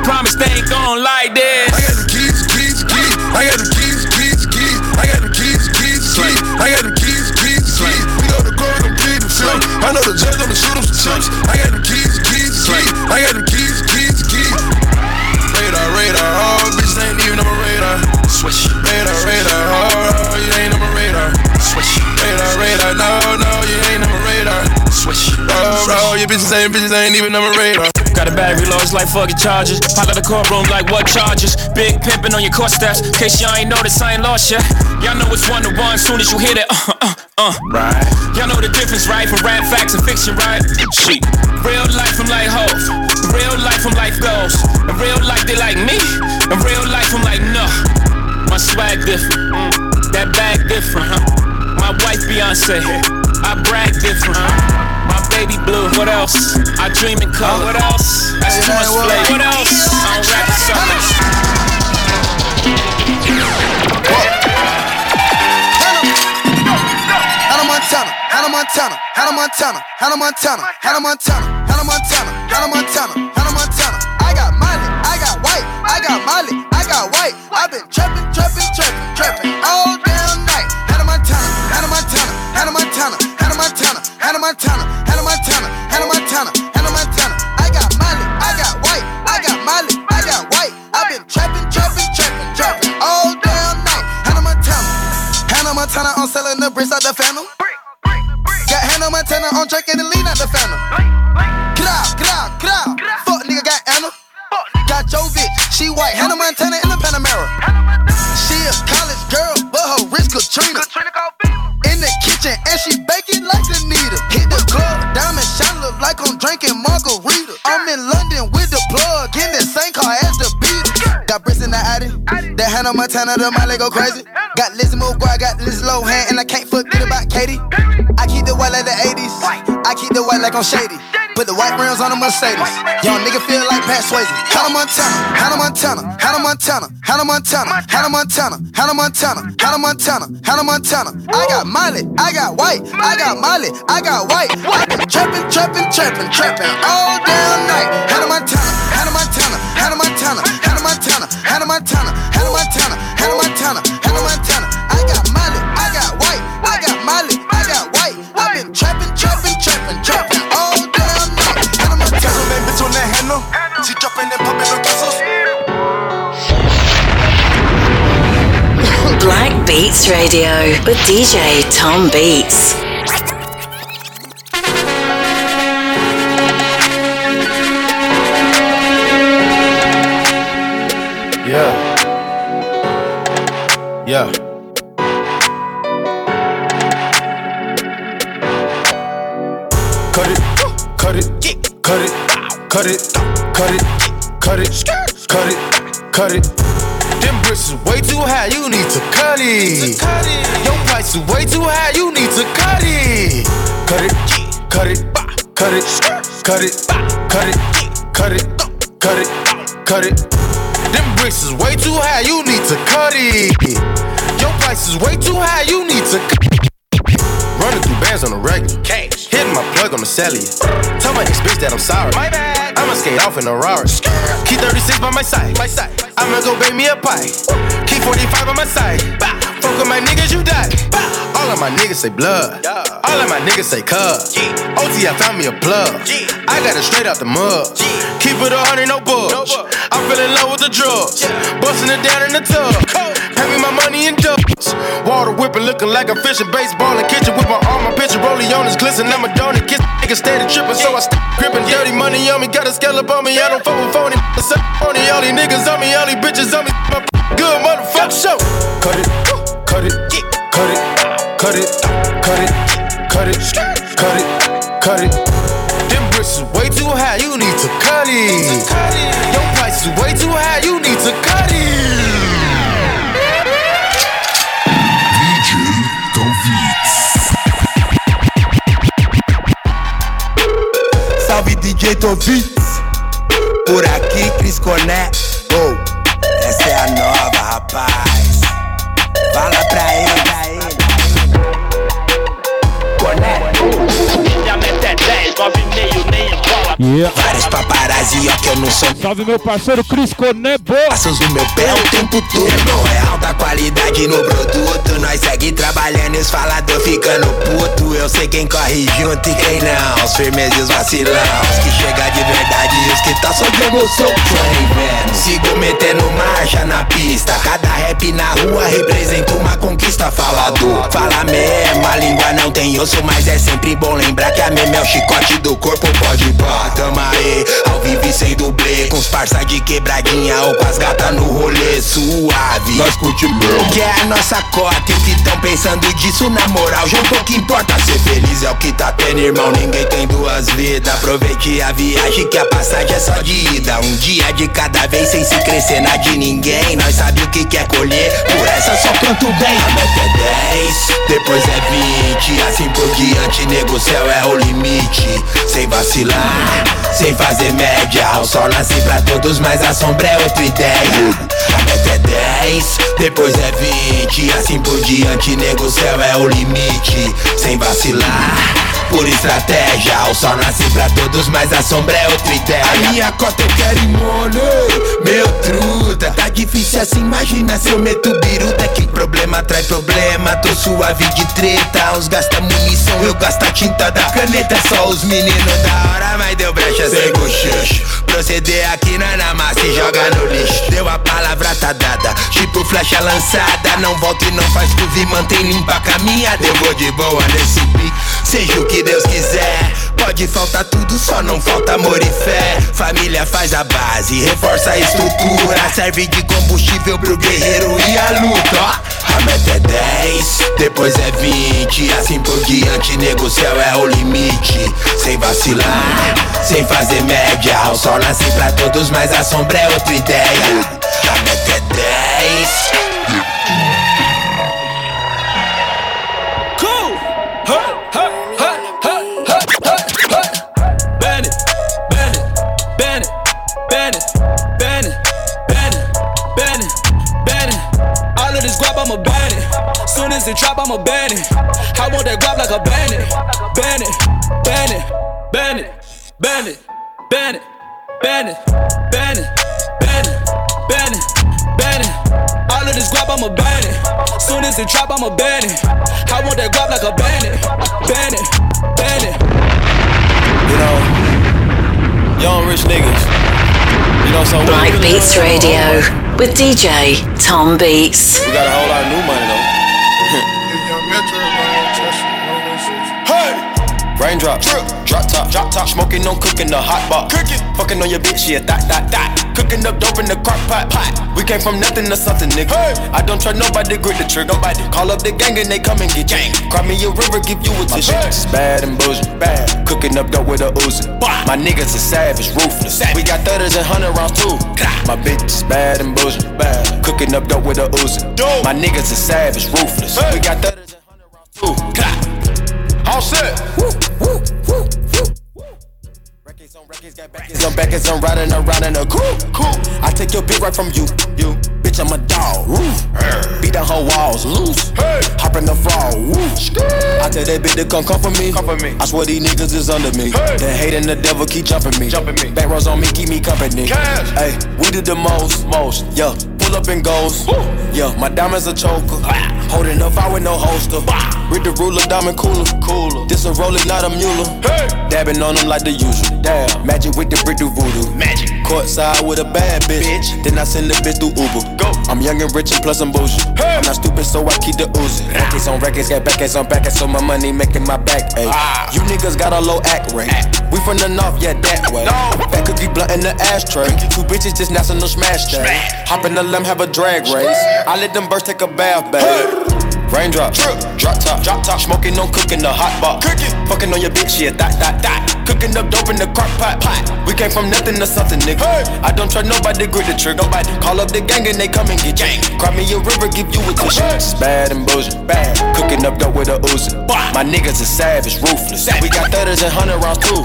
your bitches ain't, even on my radar. Got a battery low, it's like fucking charges. Pop out the courtroom like what charges? Big pimpin' on your court steps. Case y'all ain't noticed, I ain't lost yet. Y'all know it's one to one soon as you hear that. Uh, uh, uh. Right. Y'all know the difference, right? From rap facts and fiction, right? Shit. Real life, I'm like hoes. Real life, I'm like goals. In real life, they like me. In real life, I'm like no. My swag different. Mm. That bag different, huh? My wife Beyonce. I brag different, huh? My baby blue. What else? I dream in color. What else? That's too much flavor. What else? I don't rap the suckers. Hannah Montana, Hannah Montana, Hannah Montana, Hannah Montana, Hannah Montana, Hannah Montana, Hannah Montana, Hannah Montana. I got Molly, I got white, I got Molly, I got white. I've been trapping, trapping, trapping, trapping all damn night. Hannah Montana, Hannah Montana, Hannah Montana, Hannah Montana. I got Molly, I got white, I got Molly, I got white. I've been trapping, trapping, trapping, trapping all damn night. Hannah Montana, Hannah Montana, I'm selling the bricks out the phantom. Got Hannah Montana on Drake and the lean out the phantom. Growl, growl, growl. Fuck nigga got Anna. Got Joe bitch, she white. Hannah Montana in the Panamera. She a college girl, but her wrist Katrina. In the kitchen and she baking like drinking margarita. I'm in London with the plug in the same car as the beat. Got bricks in the Addy. That Hannah Montana, the Miley go crazy. Got Lizzie McGuire, got Liz Lohan, and I can't forget about Katie. Like I'm shady. Put the white rims on a Mercedes. Young nigga feel like Pat Swayze. Hannah Montana, Hannah Montana, Hannah Montana, Hannah Montana, Hannah Montana, Hannah Montana, Hannah Montana, Hannah Montana. I got Miley, I got white, I got Miley, I got white. I been trapping, trapping, trapping, trapping all damn night. Hannah Montana, Hannah Montana, Hannah Montana, Hannah Montana, Hannah Montana, Hannah Montana, Hannah Montana. She dropping and popping her pesos. Black Beats Radio with DJ Tom Beats. Yeah. Yeah. Cut it, cut it, cut it, cut it, cut it, cut it, cut it. Them bricks is way too high, you need to cut it. Your price is way too high, you need to cut it. Cut it, cut it, cut it, cut it, cut it, cut it, cut it, cut it. Them bricks is way too high, you need to cut it. Your price is way too high, you need to cut it. Running through bands on the regular. Cash. Hitting my plug on the cellular. Tell my ex bitch that I'm sorry. My bad. I'ma skate off in a Rari. Key 36 by my side. My side. I'ma go bake me a pie. Keep 45 on my side. Fuck with my niggas, you die. All of my niggas say blood. All of my niggas say. Yeah. OT, I found me a plug. I got it straight out the mud. Keep it a hundred, no. No. I fell in love with the drugs. Yeah. Busting it down in the tub. Me my money in dubs. Water whipping, looking like a fishing baseball in kitchen with my arm, my picture rolling on his glisten. I'm a donor, kiss nigga steady tripping, so I stop gripping. Dirty money on me, got a scallop on me. I don't fuck with phony. On all these niggas on me, all these bitches on me. My good motherfucker show. Cut it, cut it, cut it, cut it, cut it, cut it, cut it, cut it. Them bricks is way too high, you need to cut it. Your price is way too high, you need to cut it. DJ Por aqui Cris Coné oh, Essa é a nova rapaz. Fala pra ele, pra ele. Coné Minha meta é 10, 9 e meio, nem bola Yeah. Vários paparazzi, ó que eu não sou. Salve meu parceiro Cris Conebo. Passos no meu pé o tempo todo. Não é alta qualidade no produto Nós segue trabalhando e os falador ficando puto. Eu sei quem corre junto e quem não. Os firmes e os vacilão. Os que chega de verdade e os que tá só de emoção vendo Sigo metendo marcha na pista. Cada rap na rua representa uma conquista. Falador, fala mesmo A língua não tem osso, mas é sempre bom lembrar Que a meme é o chicote do corpo Pode pá, tamo aí Ao vivo e sem dublê Com os parça de quebradinha ou com as gatas no rolê Suave. Nós mesmo Que é a nossa cota E o que tão pensando disso na moral Já pouco importa. Ser feliz é o que tá tendo, irmão Ninguém tem duas vidas. Aproveite a viagem que a passagem é só de ida. Um dia de cada vez sem se crescer na de ninguém. Nós sabe o que quer colher Por essa só canto bem. A meta é 10, depois é 20 Assim por diante, nego, céu é o limite. Sem vacilar, sem fazer média. O sol nasce pra todos, mas a sombra é outra ideia. A meta é 10, depois é 20 Assim por diante, nego, céu é o limite. Sem vacilar por estratégia. O sol nasce pra todos, mas a sombra é outra ideia. A minha cota eu quero ir money Meu truta, tá difícil assim Imagina se eu meto biruta. Que problema traz problema Tô suave de treta. Uns gasta munição, eu gasto a tinta da caneta. É só os meninos da hora, mas deu brecha sem bochecho Proceder aqui não é na massa e joga no lixo. Deu a palavra tá dada. Tipo flecha lançada. Não volta e não faz curva mantém limpa a caminhada. Eu vou de boa nesse beat. Seja o que Deus quiser. Pode faltar tudo, só não falta amor e fé. Família faz a base, reforça a estrutura. Serve de combustível pro guerreiro e a luta. A meta é 10, depois é 20 Assim por diante, nego, céu é o limite. Sem vacilar, sem fazer média. O sol nasce pra todos, mas a sombra é outra ideia. A meta é 10 Soon as it drop, I'm a bandit. I want that guap like a bandit. Bandit, bandit, bandit, bandit, bandit, bandit, bandit, bandit, bandit, bandit. All of this guap, I'm a bandit. Soon as it drop, I'm a bandit. I want that guap like a bandit. Bandit, bandit. You know, young rich niggas. You know, so Black Beats Radio with DJ Tom Beats. We got a whole lot of new money though. 哼 Raindrop, drip, drop top, drop top, smoking, no cooking, the hot pot, cooking, fucking on your bitch, yeah, that, that, that, cooking up dope in the crock pot, pot. We came from nothing to something, nigga. Hey. I don't try nobody, grip the trigger, nobody. Call up the gang and they come and get gang. Cry me a river, give you a tissue. It's bad and bullshit, bad. Cooking up dope with a Uzi. My niggas are savage, ruthless. We got thudders and hundred rounds too. My bitch is bad and bullshit, bad. Cooking up dope with a Uzi. My niggas are savage, ruthless. We got thudders and hundred rounds too. All set. Records on back as I'm riding around in a coupe. Cool. I take your beat right from you. You. Bitch, I'm a dog. Roof. Beat down her walls. Loose. Hey. Hop in the fall. Woo. I tell that bitch to come come for me. Come for me. I swear these niggas is under me. Hey. The hate and the devil keep jumping me. Jumping me. Back rows on me, keep me company. Cash. Hey, we did the most. Most. Yeah. Pull up and goes. Woo. Yeah, my diamonds a choker. Holding up, I with no holster. Read the ruler, diamond cooler. Cooler. This a roller, not a mule. Hey. Dabbing on them like the usual. Damn. Magic with the brick do voodoo. Magic. Courtside with a bad bitch. bitch. Then I send the bitch through Uber. Go. I'm young and rich and plus I'm bougie. Hey. I'm not stupid, so I keep the oozing. Records on records, got backers on backers, so my money making my back ache. Ah. You niggas got a low act rate. Act. We from the north, yeah, that way. No. That cookie blunt in the ashtray. Two bitches just national smash that. Hop in the limb, have a drag race. I let them birds take a bath, babe. Raindrop, drip, drop top, drop top, smoking on cooking the hot pot, cooking, fucking on your bitch, yeah, that, that, that, cooking up dope in the crock pot, pot. We came from nothing to something, nigga. Hey. I don't try nobody, grip the trigger, nobody. Call up the gang and they come and get gang. Cry me a river, give you a tissue. It's bad and bullshit, bad. Cooking up dope with a Uzi. My niggas are savage, ruthless. We got thudders and hundred rounds too.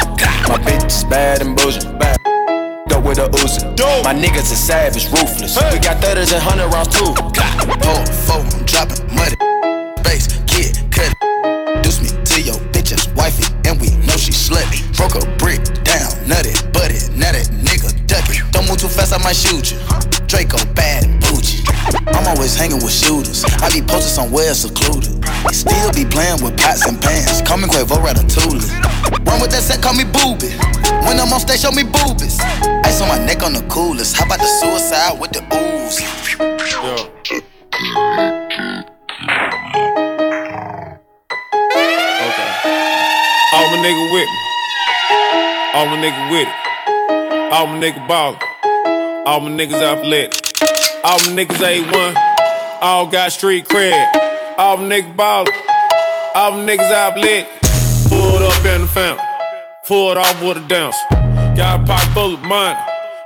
My bitch is bad and bullshit, bad dope with a Uzi. My niggas are savage, ruthless. Hey. We got thudders and hundred rounds too. Pull four, I'm dropping money. Bass, kid, cut. Deuce me to your bitch's wifey, and we know she slutty. Broke a brick down, nutty, butty, now that nigga duck it. Don't move too fast, I might shoot you. Draco bad. I'm always hanging with shooters. I be posted somewhere secluded. Still be playing with pots and pans. Call me Quavo Ratatouille. Run with that set, call me Booby. When I'm on stage, show me boobies. Ice on my neck on the coolest. How about the suicide with the ooze? All my nigga with me. All my nigga with it. All my nigga ballin'. All my niggas athletic. All my niggas A1. All got street cred. All my niggas ballin'. All my niggas athletic. Pulled up in the fountain. Pulled off with a dance. Got a pocket full of money.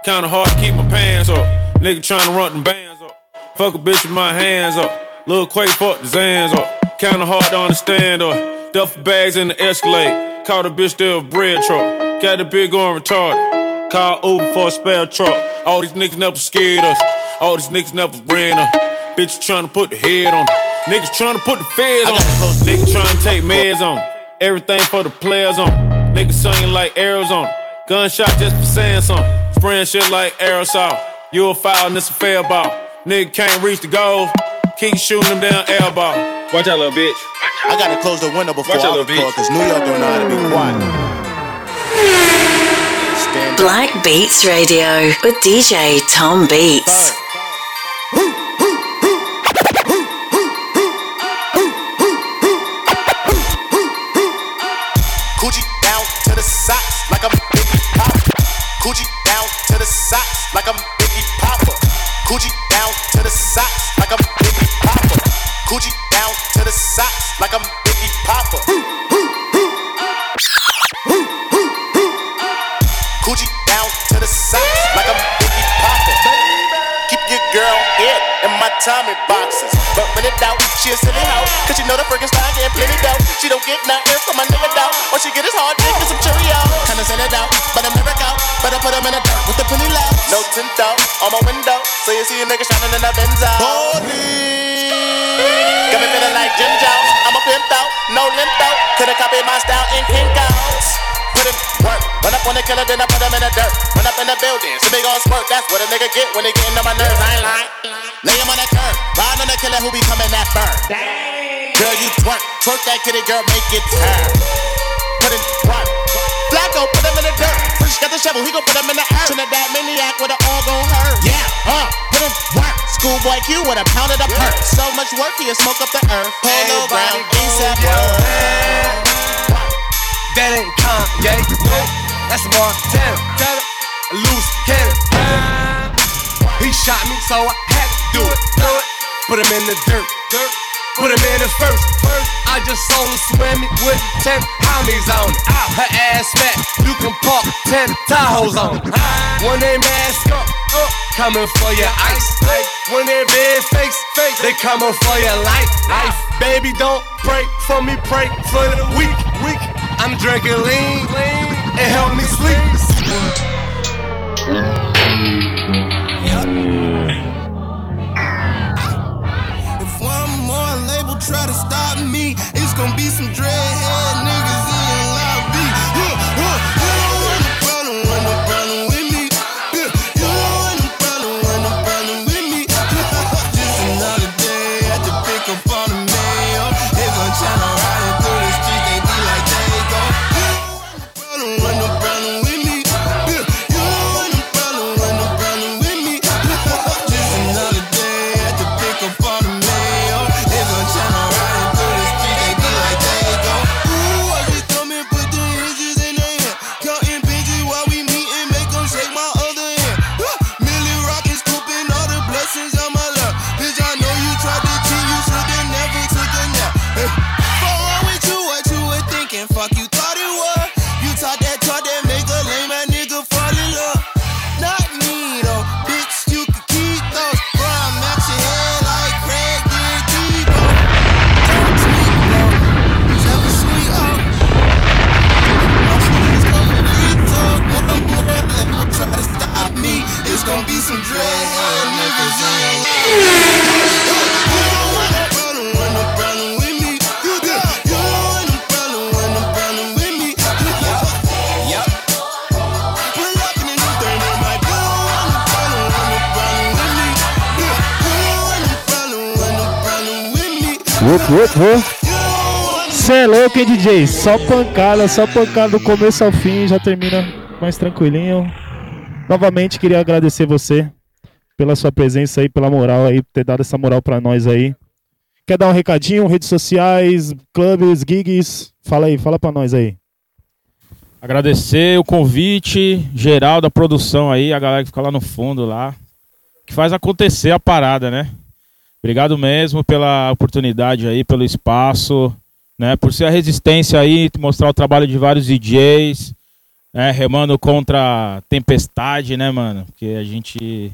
Kinda hard to keep my pants up. Nigga tryna run them bands up. Fuck a bitch with my hands up. Lil Quake fuck the Zans up. Kinda hard to understand up. Duffel bags in the Escalade. Caught a bitch there a bread truck. Got a big on retarded. Call Uber for a spare truck. All these niggas never scared us. All these niggas never ran us. Bitch tryna put the head on. Niggas tryna put the feds on. Niggas tryna take meds on. Everything for the players on. Niggas singing like arrows on. Gunshot just for saying something. Spraying shit like aerosol. You a foul and it's a fair ball. Nigga can't reach the goal. Keep shooting them down air ball. Watch out, little bitch. I gotta close the window before Watch I out, little record, cause New York don't know how to be quiet. Black Beats Radio with DJ Tom Beats. Coochie She don't get nothing from my nigga dough. All she get is hard dick and some Cheerios. Kinda send it out, but I'm never out. Better put them in the dirt with the penny low. No tint out on my window. So you see a nigga shining in that Benzo. Holy. Got me feeling like Jim Jones. I'm a pimp out, no limp out. Could've copied my style in Kinko's. Put in work, run up on the killer, then I put him in the dirt. Run up in the building, so big gon' squirt. That's what a nigga get when they getting on my nerves. I ain't lying. Lay him on that curb, ride on the killer who be coming that burn. Girl, you twerk, twerk that kitty, girl, make it turn. Put in work. Blacko, put him in the dirt. Fresh got the shovel, he gon' put him in the earth. Trinidad maniac with an all gon' hurt. Yeah, uh, put in work. Schoolboy Q with a pound of the perk. So much work, he'll smoke up the earth. Polo brown, ASAP That ain't Kanye, no, that's Montana. A loose cannon. He shot me, so I had to do it. Do it. Put him in the dirt. dirt. Put him in the first. first. I just saw him swimming with ten homies on it. Ah, her ass fat, you can park ten Tahoes on it. When they mask up, up, coming for your ice. When they red face, face, they coming for your life. Life, baby, don't pray for me, pray for the weak, weak. I'm drinking lean, lean, it help me sleep. Some dreadhead DJ? Só pancada, só pancada do começo ao fim, já termina mais tranquilinho. Novamente, queria agradecer você pela sua presença aí, pela moral aí, ter dado essa moral pra nós aí. Quer dar um recadinho? Redes sociais, clubes, gigs? Fala aí, fala pra nós aí. Agradecer o convite geral da produção aí, a galera que fica lá no fundo lá, que faz acontecer a parada, né? Obrigado mesmo pela oportunidade aí, pelo espaço, né? Por ser a resistência aí, mostrar o trabalho de vários DJs, né? Remando contra a tempestade, né, mano? Porque a gente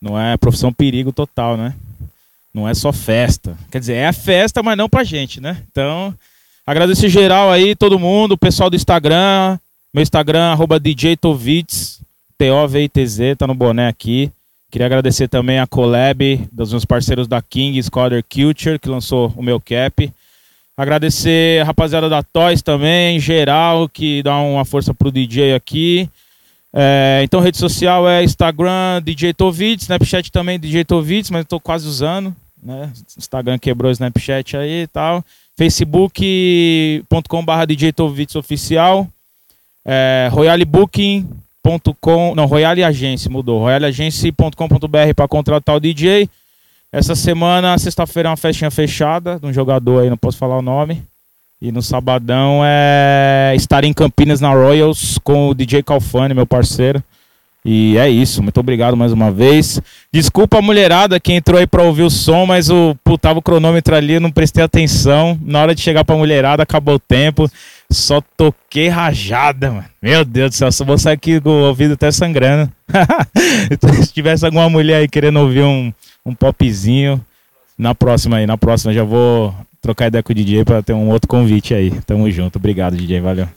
não é profissão perigo total, né? Não é só festa. Quer dizer, é a festa, mas não pra gente, né? Então, agradecer geral aí, todo mundo, o pessoal do Instagram, meu Instagram, arroba DJ Tovitz, tá no boné aqui. Queria agradecer também a collab dos meus parceiros da King, Scotter Culture, que lançou o meu cap. Agradecer a rapaziada da Toys também, em geral, que dá uma força pro DJ aqui. É, então, rede social é Instagram, DJ Tovitz, Snapchat também, DJ Tovitz, mas eu tô quase usando. Né? Instagram quebrou o Snapchat aí e tal. Facebook.com.br DJ Tovitz Oficial. É, royalebooking.com, não, Royale Agência mudou. royaleagência.com.br para contratar o DJ. Essa semana, sexta-feira, é uma festinha fechada de um jogador aí, não posso falar o nome. E no sabadão é estar em Campinas na Royals com o DJ Calfani, meu parceiro. E é isso, muito obrigado mais uma vez. Desculpa a mulherada que entrou aí pra ouvir o som, mas o pô, tava o cronômetro ali, não prestei atenção. Na hora de chegar pra mulherada, acabou o tempo. Só toquei rajada, mano. Meu Deus do céu, só vou sair aqui com o ouvido até sangrando. Se tivesse alguma mulher aí querendo ouvir um, um popzinho, na próxima aí, na próxima já vou trocar ideia com o DJ pra ter um outro convite aí. Tamo junto. Obrigado, DJ. Valeu.